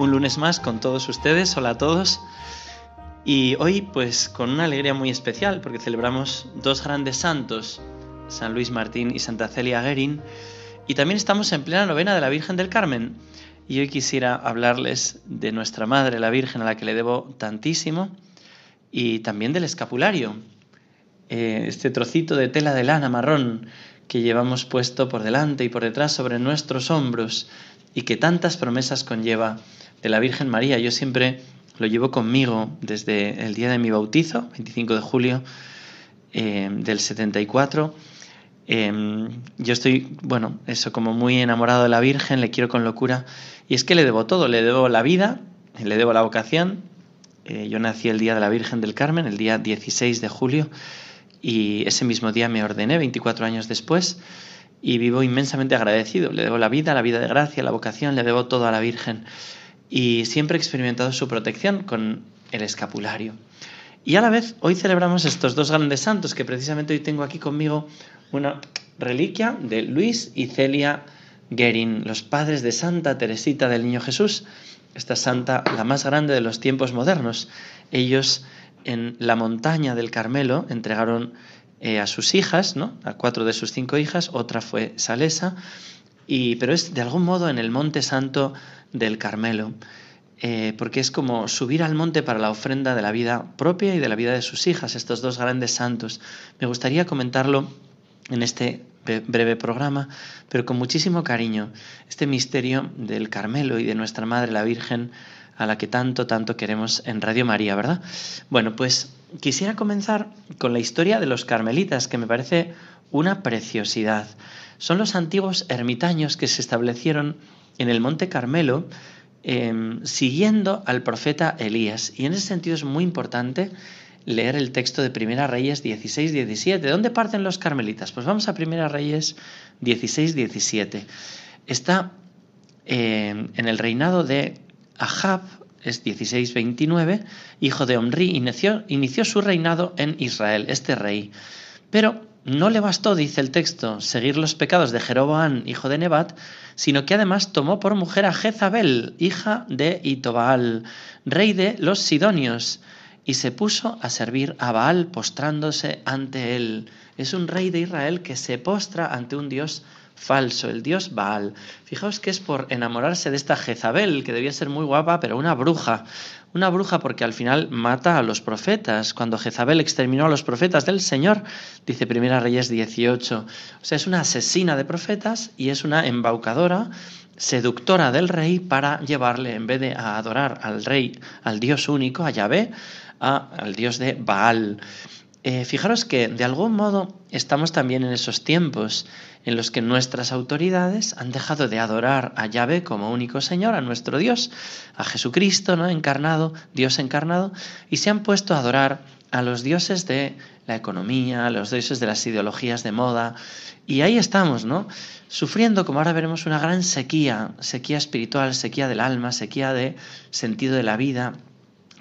un lunes más con todos ustedes. Hola a todos. Y hoy pues con una alegría muy especial porque celebramos dos grandes santos, San Luis Martín y Santa Celia Guerin. Y también estamos en plena novena de la Virgen del Carmen. Y hoy quisiera hablarles de nuestra Madre, la Virgen, a la que le debo tantísimo, y también del escapulario, eh, este trocito de tela de lana marrón que llevamos puesto por delante y por detrás sobre nuestros hombros y que tantas promesas conlleva de la Virgen María. Yo siempre lo llevo conmigo desde el día de mi bautizo, 25 de julio eh, del 74. Em, yo estoy, bueno, eso como muy enamorado de la Virgen, le quiero con locura. Y es que le debo todo, le debo la vida, le debo la vocación. Eh, yo nací el día de la Virgen del Carmen, el día 16 de julio, y ese mismo día me ordené 24 años después y vivo inmensamente agradecido. Le debo la vida, la vida de gracia, la vocación, le debo todo a la Virgen y siempre he experimentado su protección con el escapulario. Y a la vez hoy celebramos estos dos grandes santos que precisamente hoy tengo aquí conmigo una reliquia de Luis y Celia Guerin, los padres de Santa Teresita del Niño Jesús, esta santa la más grande de los tiempos modernos. Ellos en la montaña del Carmelo entregaron eh, a sus hijas, ¿no? a cuatro de sus cinco hijas, otra fue Salesa, y, pero es de algún modo en el Monte Santo del Carmelo, eh, porque es como subir al monte para la ofrenda de la vida propia y de la vida de sus hijas, estos dos grandes santos. Me gustaría comentarlo en este breve programa, pero con muchísimo cariño, este misterio del Carmelo y de nuestra Madre la Virgen a la que tanto, tanto queremos en Radio María, ¿verdad? Bueno, pues quisiera comenzar con la historia de los carmelitas, que me parece una preciosidad. Son los antiguos ermitaños que se establecieron en el Monte Carmelo em, siguiendo al profeta Elías. Y en ese sentido es muy importante leer el texto de Primera Reyes 16-17. ¿De dónde parten los carmelitas? Pues vamos a Primera Reyes 16-17. Está em, en el reinado de Ahab, es 1629, hijo de Omri, inició, inició su reinado en Israel, este rey. Pero no le bastó, dice el texto, seguir los pecados de Jeroboam, hijo de Nebat, sino que además tomó por mujer a Jezabel, hija de Itobaal, rey de los Sidonios, y se puso a servir a Baal postrándose ante él. Es un rey de Israel que se postra ante un dios falso, el dios Baal. Fijaos que es por enamorarse de esta Jezabel, que debía ser muy guapa, pero una bruja. Una bruja porque al final mata a los profetas. Cuando Jezabel exterminó a los profetas del Señor, dice Primera Reyes 18. O sea, es una asesina de profetas y es una embaucadora, seductora del rey para llevarle, en vez de a adorar al rey, al Dios único, a Yahvé, a, al Dios de Baal. Eh, fijaros que de algún modo estamos también en esos tiempos en los que nuestras autoridades han dejado de adorar a Yahvé como único Señor, a nuestro Dios, a Jesucristo, ¿no? encarnado, Dios encarnado, y se han puesto a adorar a los dioses de la economía, a los dioses de las ideologías de moda, y ahí estamos, ¿no? Sufriendo, como ahora veremos, una gran sequía, sequía espiritual, sequía del alma, sequía de sentido de la vida,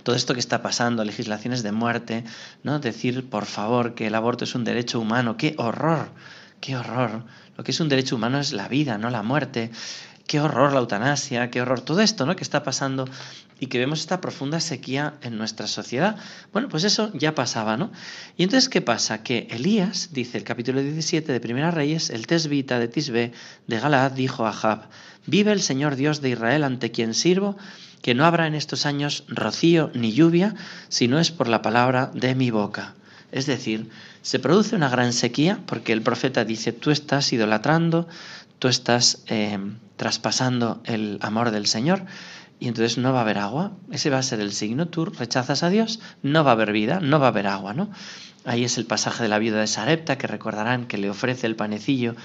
todo esto que está pasando, legislaciones de muerte, ¿no? Decir, por favor, que el aborto es un derecho humano, qué horror, qué horror. Lo que es un derecho humano es la vida, no la muerte. Qué horror la eutanasia, qué horror todo esto, ¿no? que está pasando y que vemos esta profunda sequía en nuestra sociedad. Bueno, pues eso ya pasaba, ¿no? Y entonces, ¿qué pasa? Que Elías, dice el capítulo 17 de Primera Reyes, el tesbita de Tisbe de Galaad dijo a Jab, vive el Señor Dios de Israel ante quien sirvo, que no habrá en estos años rocío ni lluvia, si no es por la palabra de mi boca. Es decir, se produce una gran sequía porque el profeta dice, tú estás idolatrando, tú estás eh, traspasando el amor del Señor y entonces no va a haber agua. Ese va a ser el signo. Tú rechazas a Dios, no va a haber vida, no va a haber agua, ¿no? Ahí es el pasaje de la viuda de Sarepta que recordarán que le ofrece el panecillo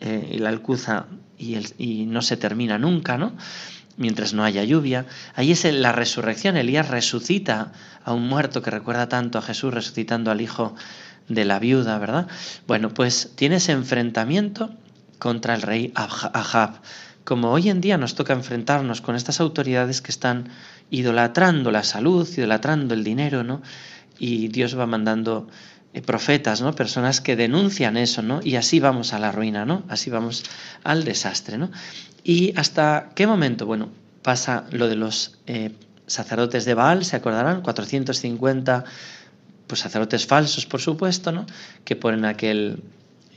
eh, y la alcuza y, y no se termina nunca, ¿no? Mientras no haya lluvia. Ahí es la resurrección. Elías resucita a un muerto que recuerda tanto a Jesús resucitando al hijo de la viuda, ¿verdad? Bueno, pues tiene ese enfrentamiento contra el rey Ahab. Como hoy en día nos toca enfrentarnos con estas autoridades que están idolatrando la salud, idolatrando el dinero, ¿no? Y Dios va mandando profetas, ¿no? Personas que denuncian eso, ¿no? Y así vamos a la ruina, ¿no? Así vamos al desastre, ¿no? ¿Y hasta qué momento? Bueno, pasa lo de los eh, sacerdotes de Baal, ¿se acordarán? 450 pues sacerdotes falsos, por supuesto, ¿no? Que ponen aquel,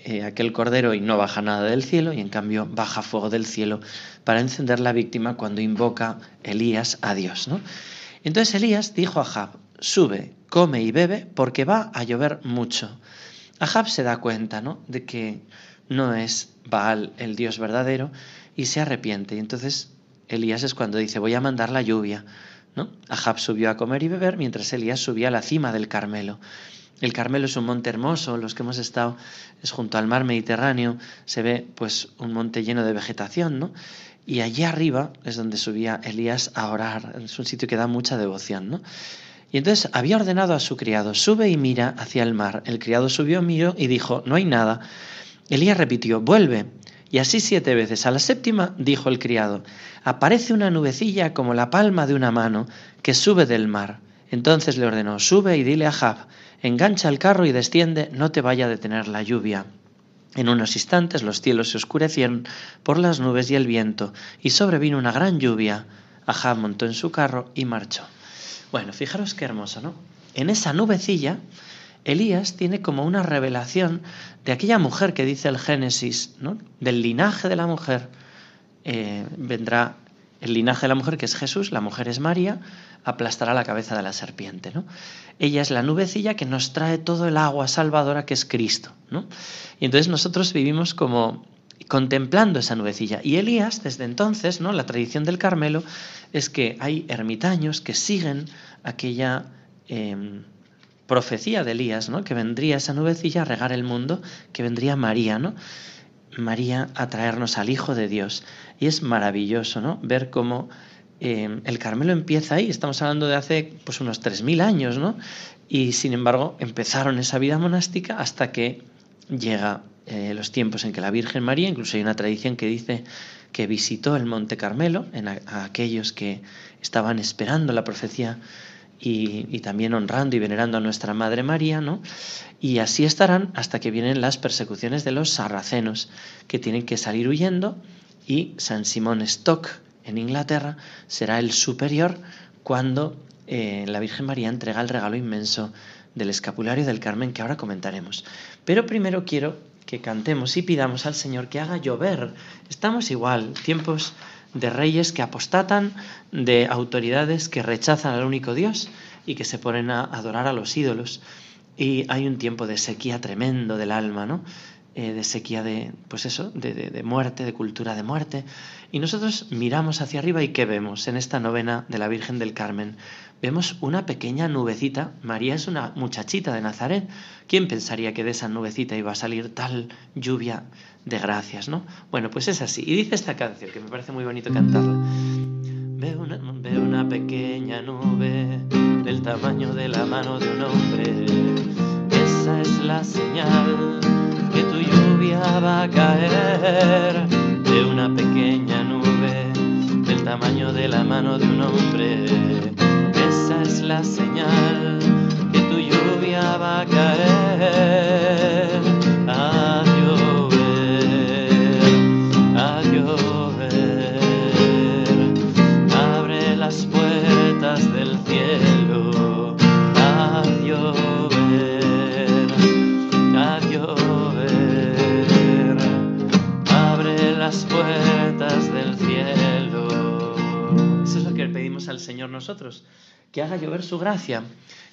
eh, aquel cordero y no baja nada del cielo, y en cambio baja fuego del cielo para encender la víctima cuando invoca Elías a Dios, ¿no? Entonces Elías dijo a Jab, sube, come y bebe, porque va a llover mucho. Ahab se da cuenta, ¿no? De que no es Baal el Dios verdadero y se arrepiente. Y entonces Elías es cuando dice, voy a mandar la lluvia. ¿no? Ahab subió a comer y beber mientras Elías subía a la cima del Carmelo. El Carmelo es un monte hermoso, los que hemos estado es junto al mar Mediterráneo, se ve pues un monte lleno de vegetación, ¿no? Y allí arriba es donde subía Elías a orar, es un sitio que da mucha devoción, ¿no? Y entonces había ordenado a su criado, sube y mira hacia el mar. El criado subió, miró y dijo, no hay nada. Elías repitió, vuelve. Y así siete veces. A la séptima dijo el criado, aparece una nubecilla como la palma de una mano que sube del mar. Entonces le ordenó, sube y dile a Jab, engancha el carro y desciende, no te vaya a detener la lluvia. En unos instantes los cielos se oscurecieron por las nubes y el viento, y sobrevino una gran lluvia. Ahab montó en su carro y marchó. Bueno, fijaros qué hermoso, ¿no? En esa nubecilla, Elías tiene como una revelación de aquella mujer que dice el Génesis, ¿no? Del linaje de la mujer eh, vendrá el linaje de la mujer, que es Jesús, la mujer es María, aplastará la cabeza de la serpiente. ¿no? Ella es la nubecilla que nos trae todo el agua salvadora que es Cristo. ¿no? Y entonces nosotros vivimos como contemplando esa nubecilla. Y Elías, desde entonces, ¿no? la tradición del Carmelo es que hay ermitaños que siguen aquella em, profecía de Elías, ¿no? que vendría esa nubecilla a regar el mundo, que vendría María, ¿no? María a traernos al Hijo de Dios. Y es maravilloso ¿no? ver cómo em, el Carmelo empieza ahí, estamos hablando de hace pues, unos 3.000 años, ¿no? y sin embargo empezaron esa vida monástica hasta que llega eh, los tiempos en que la Virgen María, incluso hay una tradición que dice que visitó el Monte Carmelo en a, aquellos que estaban esperando la profecía y, también honrando y venerando a nuestra Madre María, ¿no? Y así estarán hasta que vienen las persecuciones de los sarracenos, que tienen que salir huyendo, y San Simón Stock en Inglaterra será el superior cuando eh, la Virgen María entrega el regalo inmenso del escapulario del Carmen que ahora comentaremos. Pero primero quiero que cantemos y pidamos al Señor que haga llover. Estamos igual, tiempos de reyes que apostatan, de autoridades que rechazan al único Dios y que se ponen a adorar a los ídolos. Y hay un tiempo de sequía tremendo del alma, ¿no? Eh, de sequía de, pues eso, de, de, muerte, de cultura de muerte. Y nosotros miramos hacia arriba y ¿qué vemos en esta novena de la Virgen del Carmen? Vemos una pequeña nubecita. María es una muchachita de Nazaret. ¿Quién pensaría que de esa nubecita iba a salir tal lluvia de gracias, no? Bueno, pues es así. Y dice esta canción, que me parece muy bonito cantarla. Veo una, veo una pequeña nube del tamaño de la mano de un hombre. Esa es la señal va a caer de una pequeña nube del tamaño de la mano de un hombre. Esa es la señal que tu lluvia va a caer. Que haga llover su gracia,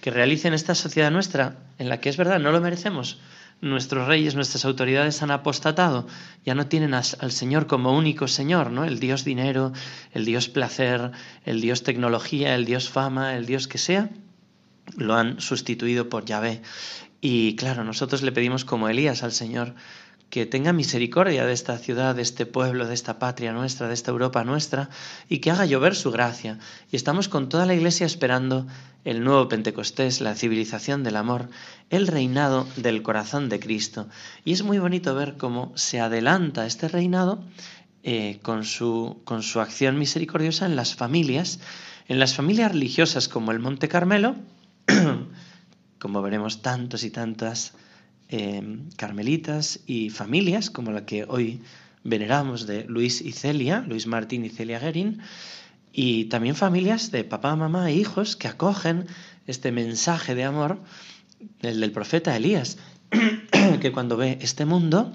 que realice en esta sociedad nuestra, en la que es verdad, no lo merecemos. Nuestros reyes, nuestras autoridades han apostatado, ya no tienen al Señor como único Señor, ¿no? El Dios dinero, el Dios placer, el Dios tecnología, el Dios fama, el Dios que sea, lo han sustituido por Yahvé. Y claro, nosotros le pedimos como Elías al Señor, que tenga misericordia de esta ciudad, de este pueblo, de esta patria nuestra, de esta Europa nuestra, y que haga llover su gracia. Y estamos con toda la Iglesia esperando el nuevo Pentecostés, la civilización del amor, el reinado del corazón de Cristo. Y es muy bonito ver cómo se adelanta este reinado eh, con, su, con su acción misericordiosa en las familias, en las familias religiosas como el Monte Carmelo, como veremos tantos y tantas Em, carmelitas y familias, como la que hoy veneramos de Luis y Celia, Luis Martín y Celia Guerin, y también familias de papá, mamá e hijos que acogen este mensaje de amor, el del profeta Elías, que cuando ve este mundo,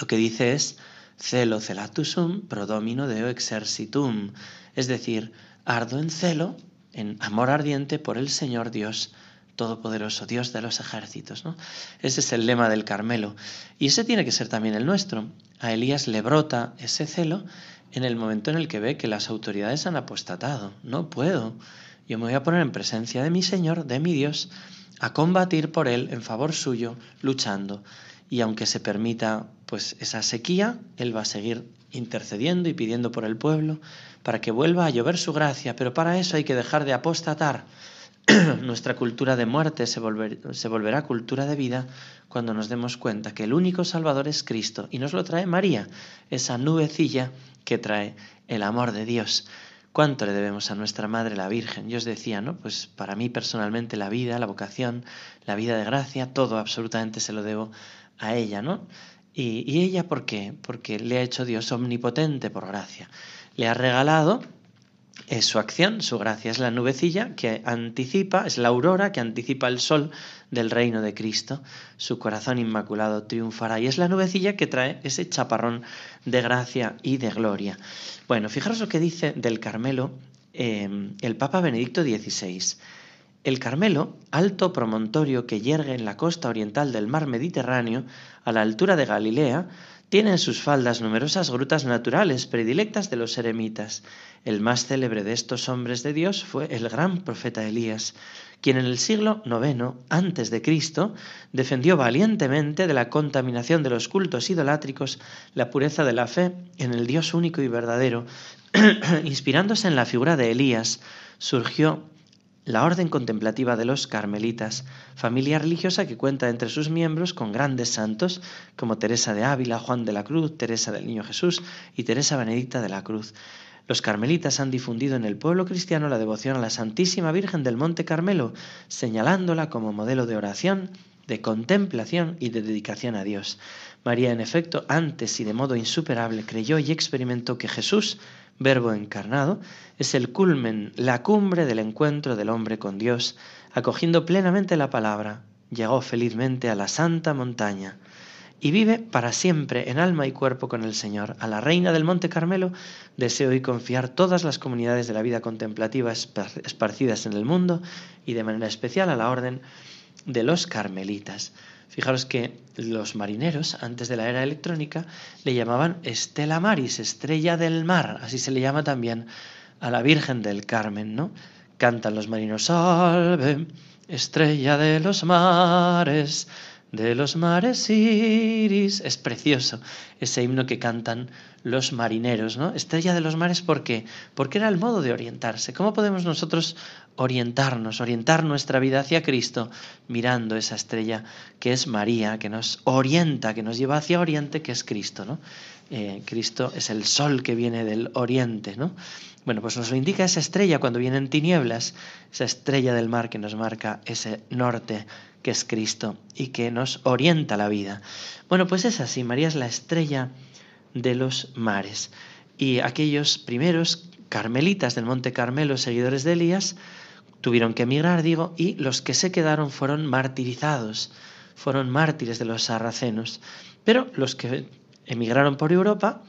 lo que dice es celo celatusum prodomino deo exercitum, es decir, ardo en celo, en amor ardiente por el Señor Dios Todopoderoso, Dios de los ejércitos. ¿no? Ese es el lema del Carmelo. Y ese tiene que ser también el nuestro. A Elías le brota ese celo en el momento en el que ve que las autoridades han apostatado. No puedo. Yo me voy a poner en presencia de mi Señor, de mi Dios, a combatir por Él en favor suyo, luchando. Y aunque se permita pues esa sequía, Él va a seguir intercediendo y pidiendo por el pueblo para que vuelva a llover su gracia. Pero para eso hay que dejar de apostatar nuestra cultura de muerte se, volverá cultura de vida cuando nos demos cuenta que el único Salvador es Cristo y nos lo trae María, esa nubecilla que trae el amor de Dios. ¿Cuánto le debemos a nuestra Madre la Virgen? Yo os decía, ¿no? Pues para mí personalmente la vida, la vocación, la vida de gracia, todo absolutamente se lo debo a ella, ¿no? ¿Y, y ella por qué? Porque le ha hecho Dios omnipotente por gracia. Le ha regalado es su acción, su gracia es la nubecilla que anticipa, es la aurora que anticipa el sol del reino de Cristo. Su corazón inmaculado triunfará y es la nubecilla que trae ese chaparrón de gracia y de gloria. Bueno, fijaros lo que dice del Carmelo em, el Papa Benedicto XVI. El Carmelo, alto promontorio que yergue en la costa oriental del mar Mediterráneo, a la altura de Galilea, tiene en sus faldas numerosas grutas naturales predilectas de los eremitas. El más célebre de estos hombres de Dios fue el gran profeta Elías, quien en el siglo IX antes de Cristo defendió valientemente de la contaminación de los cultos idolátricos la pureza de la fe en el Dios único y verdadero. Inspirándose en la figura de Elías, surgió la Orden Contemplativa de los Carmelitas, familia religiosa que cuenta entre sus miembros con grandes santos como Teresa de Ávila, Juan de la Cruz, Teresa del Niño Jesús y Teresa Benedicta de la Cruz. Los carmelitas han difundido en el pueblo cristiano la devoción a la Santísima Virgen del Monte Carmelo, señalándola como modelo de oración, de contemplación y de dedicación a Dios. María, en efecto, antes y de modo insuperable, creyó y experimentó que Jesús Verbo encarnado, es el culmen, la cumbre del encuentro del hombre con Dios, acogiendo plenamente la palabra, llegó felizmente a la santa montaña y vive para siempre en alma y cuerpo con el Señor. A la reina del Monte Carmelo deseo hoy confiar todas las comunidades de la vida contemplativa esparcidas en el mundo y de manera especial a la orden de los carmelitas. Fijaros que los marineros, antes de la era electrónica, le llamaban Estela Maris, estrella del mar, así se le llama también a la Virgen del Carmen, ¿no? Cantan los marinos, salve, estrella de los mares, de los mares iris. Es precioso ese himno que cantan los marineros, ¿no? Estrella de los mares, ¿por qué? Porque era el modo de orientarse. ¿Cómo podemos nosotros orientarnos, orientar nuestra vida hacia Cristo mirando esa estrella que es María, que nos orienta, que nos lleva hacia Oriente, que es Cristo, ¿no? Eh, Cristo es el sol que viene del Oriente, ¿no? Bueno, pues nos lo indica esa estrella cuando vienen tinieblas, esa estrella del mar que nos marca ese norte que es Cristo y que nos orienta la vida. Bueno, pues es así, María es la estrella de los mares. Y aquellos primeros carmelitas del Monte Carmelo, seguidores de Elías, tuvieron que emigrar, digo, y los que se quedaron fueron martirizados, fueron mártires de los sarracenos. Pero los que emigraron por Europa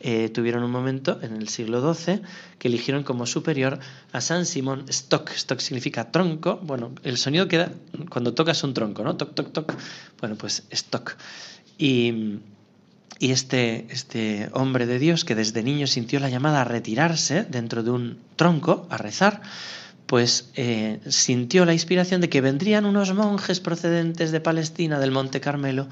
eh, tuvieron un momento en el siglo XII que eligieron como superior a San Simón Stock. Stock significa tronco. Bueno, el sonido queda cuando tocas un tronco, ¿no? Toc, toc, toc. Bueno, pues Stock. Y y este, este hombre de Dios que desde niño sintió la llamada a retirarse dentro de un tronco, a rezar, pues eh, sintió la inspiración de que vendrían unos monjes procedentes de Palestina, del Monte Carmelo,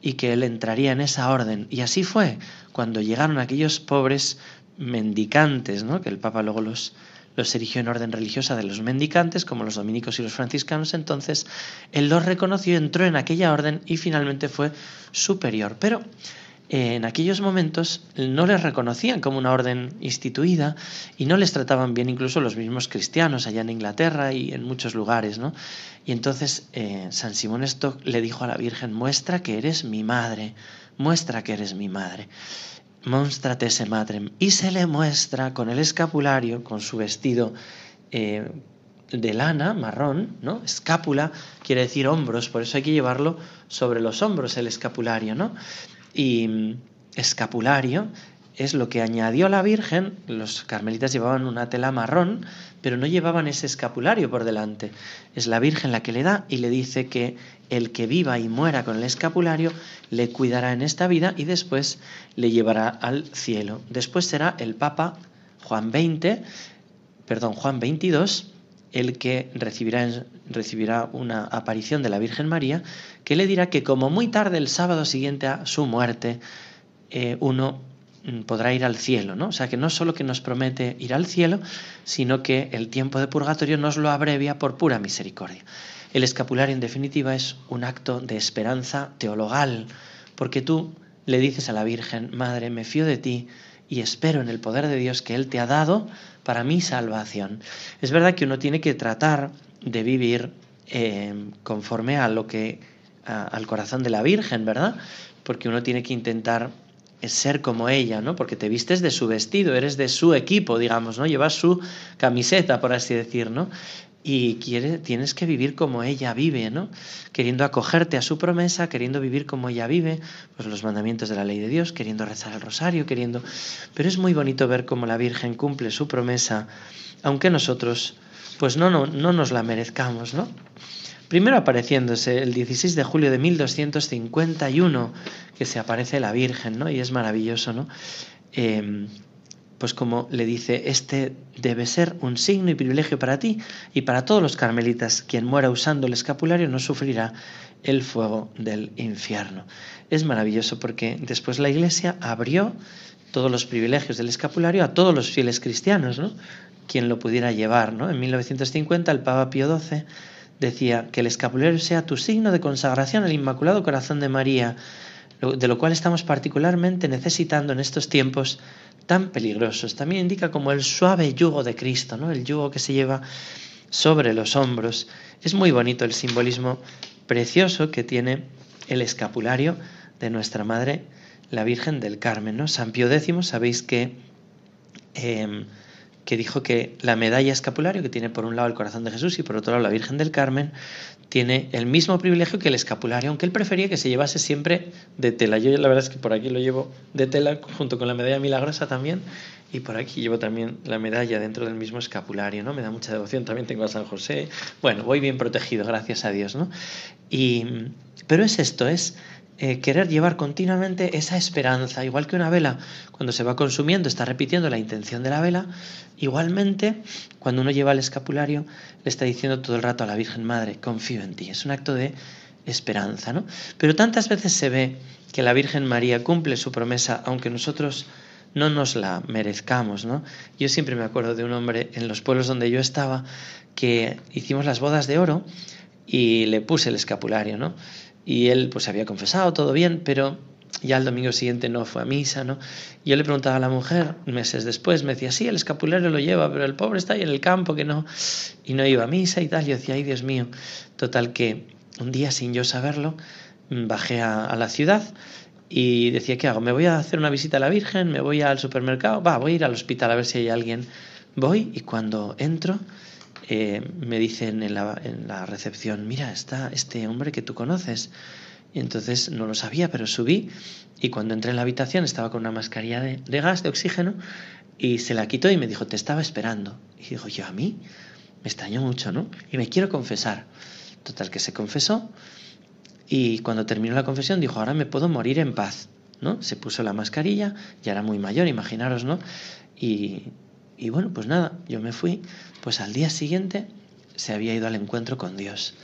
y que él entraría en esa orden. Y así fue cuando llegaron aquellos pobres mendicantes, ¿no? que el Papa luego los, los erigió en orden religiosa de los mendicantes, como los dominicos y los franciscanos, entonces él los reconoció, entró en aquella orden y finalmente fue superior. Pero en aquellos momentos no les reconocían como una orden instituida y no les trataban bien incluso los mismos cristianos allá en Inglaterra y en muchos lugares, ¿no? Y entonces eh, San Simón Stock le dijo a la Virgen, muestra que eres mi madre, muestra que eres mi madre. Monstrate se madrem. Y se le muestra con el escapulario, con su vestido eh, de lana, marrón, ¿no? Escápula quiere decir hombros, por eso hay que llevarlo sobre los hombros el escapulario, ¿no? Y mm, escapulario es lo que añadió la Virgen. Los carmelitas llevaban una tela marrón, pero no llevaban ese escapulario por delante. Es la Virgen la que le da y le dice que el que viva y muera con el escapulario le cuidará en esta vida y después le llevará al cielo. Después será el Papa Juan XX, perdón, Juan XXII, el que recibirá, recibirá una aparición de la Virgen María, que le dirá que como muy tarde el sábado siguiente a su muerte, eh, uno mm, podrá ir al cielo, ¿no? O sea que no solo que nos promete ir al cielo, sino que el tiempo de purgatorio nos lo abrevia por pura misericordia. El escapulario, en definitiva, es un acto de esperanza teologal, porque tú le dices a la Virgen, Madre, me fío de ti y espero en el poder de Dios que Él te ha dado para mi salvación. Es verdad que uno tiene que tratar de vivir eh, conforme a lo que al corazón de la Virgen, ¿verdad? Porque uno tiene que intentar ser como ella, ¿no? Porque te vistes de su vestido, eres de su equipo, digamos, ¿no? Llevas su camiseta, por así decir, ¿no? Y tienes que vivir como ella vive, ¿no? Queriendo acogerte a su promesa, queriendo vivir como ella vive, pues los mandamientos de la ley de Dios, queriendo rezar el rosario, queriendo... Pero es muy bonito ver cómo la Virgen cumple su promesa, aunque nosotros, pues no, no, no nos la merezcamos, ¿no? Primero apareciéndose el 16 de julio de 1251, que se aparece la Virgen, ¿no? Y es maravilloso, ¿no? Eh, pues como le dice, este debe ser un signo y privilegio para ti y para todos los carmelitas. Quien muera usando el escapulario no sufrirá el fuego del infierno. Es maravilloso porque después la Iglesia abrió todos los privilegios del escapulario a todos los fieles cristianos, ¿no? Quien lo pudiera llevar, ¿no? En 1950 el Papa Pío XII decía que el escapulario sea tu signo de consagración al Inmaculado Corazón de María, de lo cual estamos particularmente necesitando en estos tiempos tan peligrosos. También indica como el suave yugo de Cristo, ¿no? el yugo que se lleva sobre los hombros. Es muy bonito el simbolismo precioso que tiene el escapulario de nuestra Madre, la Virgen del Carmen. ¿no? San Pío X, sabéis que, em, que dijo que la medalla escapulario, que tiene por un lado el corazón de Jesús y por otro lado la Virgen del Carmen, tiene el mismo privilegio que el escapulario, aunque él prefería que se llevase siempre de tela. Yo la verdad es que por aquí lo llevo de tela junto con la medalla milagrosa también y por aquí llevo también la medalla dentro del mismo escapulario, ¿no? Me da mucha devoción, también tengo a San José. Bueno, voy bien protegido, gracias a Dios, ¿no? Y, pero es esto, es eh, querer llevar continuamente esa esperanza, igual que una vela, cuando se va consumiendo, está repitiendo la intención de la vela, igualmente, cuando uno lleva el escapulario, le está diciendo todo el rato a la Virgen Madre, confío en ti, es un acto de esperanza, ¿no? Pero tantas veces se ve que la Virgen María cumple su promesa, aunque nosotros no nos la merezcamos, ¿no? Yo siempre me acuerdo de un hombre en los pueblos donde yo estaba que hicimos las bodas de oro y le puse el escapulario, ¿no? Y él pues había confesado todo bien, pero ya el domingo siguiente no fue a misa, ¿no? Yo le preguntaba a la mujer, meses después, me decía, sí, el escapulario lo lleva, pero el pobre está ahí en el campo, que no, y no iba a misa y tal. Yo decía, ay, Dios mío. Total que un día, sin yo saberlo, bajé a, la ciudad y decía, ¿qué hago? ¿Me voy a hacer una visita a la Virgen? ¿Me voy al supermercado? Va, voy a ir al hospital a ver si hay alguien. Voy y cuando entro eh, me dicen en la, en la recepción, mira, está este hombre que tú conoces. Y entonces no lo sabía, pero subí y cuando entré en la habitación estaba con una mascarilla de, de, gas, de oxígeno, y se la quitó y me dijo, te estaba esperando. Y dijo, yo a mí, me extrañó mucho, ¿no? Y me quiero confesar. Total, que se confesó y cuando terminó la confesión dijo, ahora me puedo morir en paz, ¿no? Se puso la mascarilla, ya era muy mayor, imaginaros, ¿no? Y, Y bueno, pues nada, yo me fui, pues al día siguiente se había ido al encuentro con Dios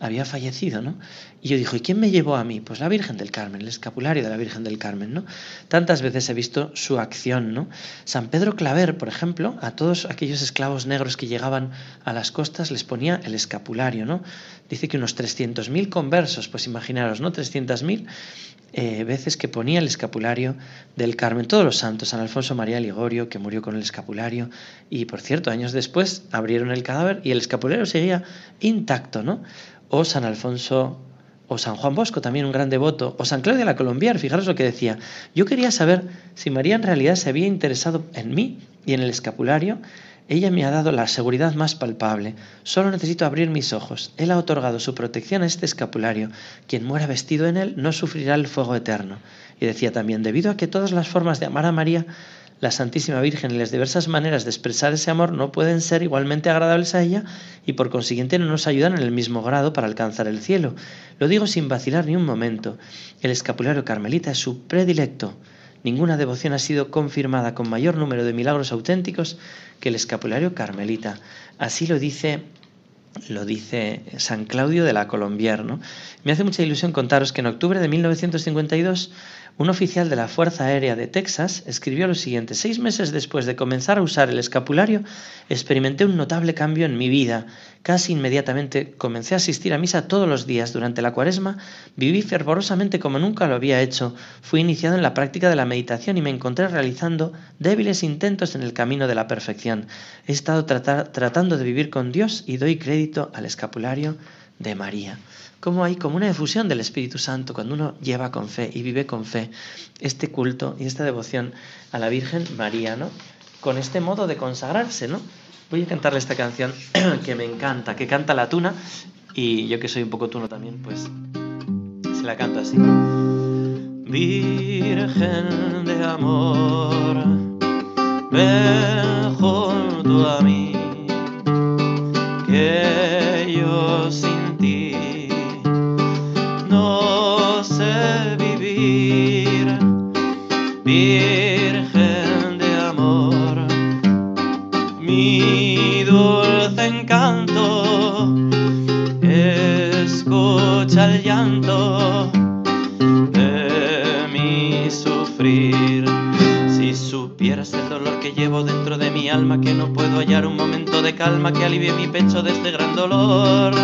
había fallecido, ¿no? Y yo dijo, ¿y quién me llevó a mí? Pues la Virgen del Carmen, el escapulario de la Virgen del Carmen, ¿no? Tantas veces he visto su acción, ¿no? San Pedro Claver, por ejemplo, a todos aquellos esclavos negros que llegaban a las costas les ponía el escapulario, ¿no? Dice que unos 300.000 conversos, pues imaginaros, ¿no? 300.000 eh, veces que ponía el escapulario del Carmen. Todos los santos, San Alfonso María Ligorio, que murió con el escapulario, y por cierto, años después abrieron el cadáver y el escapulario seguía intacto, ¿no? O San Alfonso o San Juan Bosco, también un gran devoto, o San Claudio de la Colombier, fijaros lo que decía. Yo quería saber si María en realidad se había interesado en mí y en el escapulario. Ella me ha dado la seguridad más palpable. Solo necesito abrir mis ojos. Él ha otorgado su protección a este escapulario. Quien muera vestido en él no sufrirá el fuego eterno. Y decía también, debido a que todas las formas de amar a María la Santísima Virgen y las diversas maneras de expresar ese amor no pueden ser igualmente agradables a ella y por consiguiente no nos ayudan en el mismo grado para alcanzar el cielo. Lo digo sin vacilar ni un momento. El escapulario carmelita es su predilecto. Ninguna devoción ha sido confirmada con mayor número de milagros auténticos que el escapulario carmelita. Así lo dice lo dice San Claudio de la Colombier. ¿no? Me hace mucha ilusión contaros que en octubre de 1952 un oficial de la Fuerza Aérea de Texas escribió lo siguiente, seis meses después de comenzar a usar el escapulario, experimenté un notable cambio en mi vida. Casi inmediatamente comencé a asistir a misa todos los días durante la cuaresma, viví fervorosamente como nunca lo había hecho, fui iniciado en la práctica de la meditación y me encontré realizando débiles intentos en el camino de la perfección. He estado tratando de vivir con Dios y doy crédito al escapulario de María cómo hay como una efusión del Espíritu Santo cuando uno lleva con fe y vive con fe este culto y esta devoción a la Virgen María, ¿no? Con este modo de consagrarse, ¿no? Voy a cantarle esta canción que me encanta, que canta la tuna y yo que soy un poco tuno también, pues se la canto así. Virgen de amor, ven junto a mí, que yo sin ti llevo dentro de mi alma, que no puedo hallar un momento de calma que alivie mi pecho de este gran dolor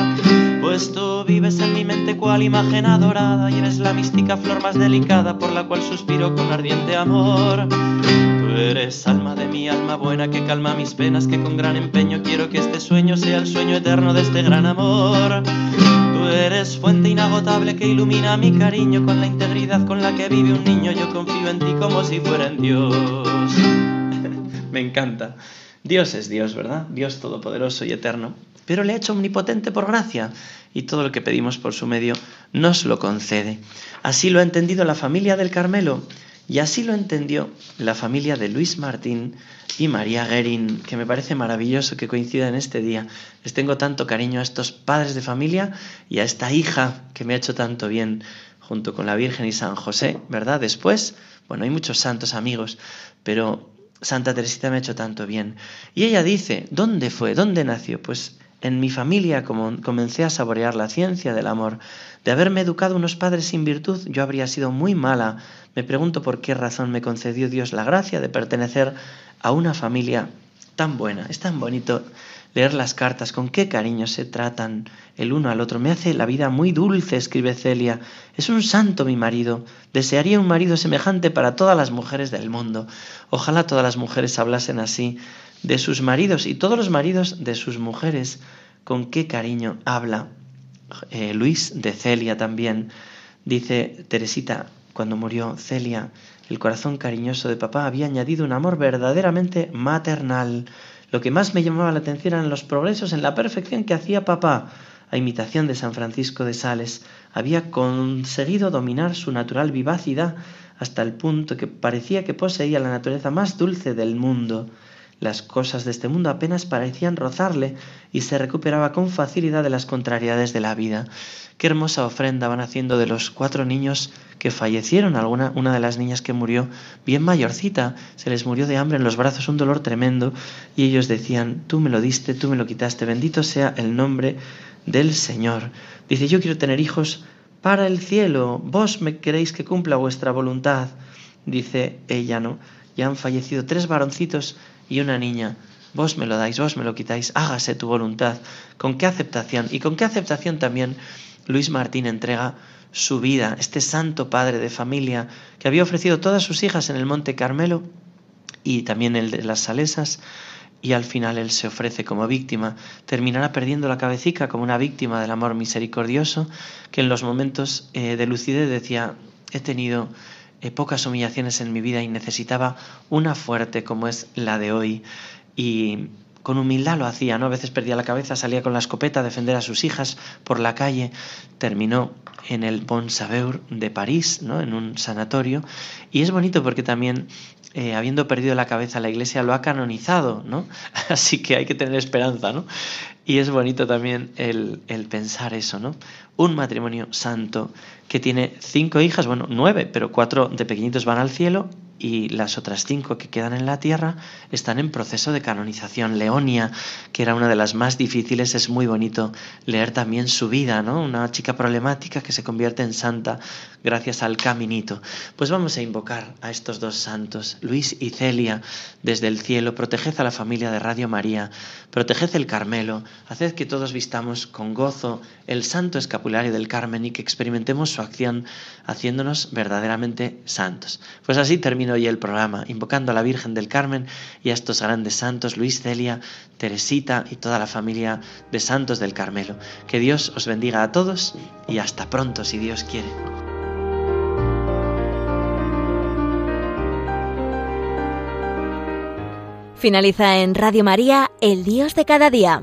pues tú vives en mi mente cual imagen adorada y eres la mística flor más delicada por la cual suspiro con ardiente amor. Tú eres alma de mi alma buena que calma mis penas, que con gran empeño quiero que este sueño sea el sueño eterno de este gran amor. Tú eres fuente inagotable que ilumina mi cariño con la integridad con la que vive un niño. Yo confío en ti como si fuera en Dios. Me encanta. Dios es Dios, ¿verdad? Dios todopoderoso y eterno. Pero le ha hecho omnipotente por gracia y todo lo que pedimos por su medio nos lo concede. Así lo ha entendido la familia del Carmelo y así lo entendió la familia de Luis Martín y María Guerin, que me parece maravilloso que coincida en este día. Les tengo tanto cariño a estos padres de familia y a esta hija que me ha hecho tanto bien junto con la Virgen y San José, ¿verdad? Después, bueno, hay muchos santos amigos, pero Santa Teresita me ha hecho tanto bien. Y ella dice, ¿dónde fue? ¿Dónde nació? Pues en mi familia como comencé a saborear la ciencia del amor. De haberme educado unos padres sin virtud, yo habría sido muy mala. Me pregunto por qué razón me concedió Dios la gracia de pertenecer a una familia tan buena. Es tan bonito leer las cartas, con qué cariño se tratan el uno al otro. Me hace la vida muy dulce, escribe Celia. Es un santo mi marido. Desearía un marido semejante para todas las mujeres del mundo. Ojalá todas las mujeres hablasen así de sus maridos y todos los maridos de sus mujeres. Con qué cariño habla eh, Luis de Celia también. Dice Teresita, cuando murió Celia, el corazón cariñoso de papá había añadido un amor verdaderamente maternal. Lo que más me llamaba la atención eran los progresos en la perfección que hacía papá. A imitación de San Francisco de Sales, había conseguido dominar su natural vivacidad hasta el punto que parecía que poseía la naturaleza más dulce del mundo. Las cosas de este mundo apenas parecían rozarle y se recuperaba con facilidad de las contrariedades de la vida. Qué hermosa ofrenda van haciendo de los cuatro niños que fallecieron. Alguna, una de las niñas que murió bien mayorcita, se les murió de hambre en los brazos, un dolor tremendo, y ellos decían, tú me lo diste, tú me lo quitaste, bendito sea el nombre del Señor. Dice, yo quiero tener hijos para el cielo, vos me queréis que cumpla vuestra voluntad. Dice ella, ¿no? Ya han fallecido tres varoncitos y una niña. Vos me lo dais, vos me lo quitáis, hágase tu voluntad. ¿Con qué aceptación? Y con qué aceptación también Luis Martín entrega su vida, este santo padre de familia que había ofrecido todas sus hijas en el Monte Carmelo y también el de las Salesas, y al final él se ofrece como víctima, terminará perdiendo la cabecita como una víctima del amor misericordioso, que en los momentos eh, de lucidez decía, he tenido pocas humillaciones en mi vida y necesitaba una fuerte como es la de hoy. Y con humildad lo hacía, ¿no? A veces perdía la cabeza, salía con la escopeta a defender a sus hijas por la calle, terminó en el Bon Saveur de París, ¿no? En un sanatorio. Y es bonito porque también, eh, habiendo perdido la cabeza, la iglesia lo ha canonizado, ¿no? Así que hay que tener esperanza, ¿no? Y es bonito también el, el pensar eso, ¿no? Un matrimonio santo que tiene cinco hijas, bueno, nueve, pero cuatro de pequeñitos van al cielo y las otras cinco que quedan en la tierra están en proceso de canonización. Leonia, que era una de las más difíciles, es muy bonito leer también su vida, ¿no? Una chica problemática que se convierte en santa gracias al caminito. Pues vamos a invocar a estos dos santos, Luis y Celia, desde el cielo. Proteged a la familia de Radio María, proteged el Carmelo, haced que todos vistamos con gozo el santo del Carmen y que experimentemos su acción haciéndonos verdaderamente santos. Pues así termino hoy el programa, invocando a la Virgen del Carmen y a estos grandes santos, Luis Celia, Teresita y toda la familia de santos del Carmelo. Que Dios os bendiga a todos y hasta pronto si Dios quiere. Finaliza en Radio María, El Dios de cada día.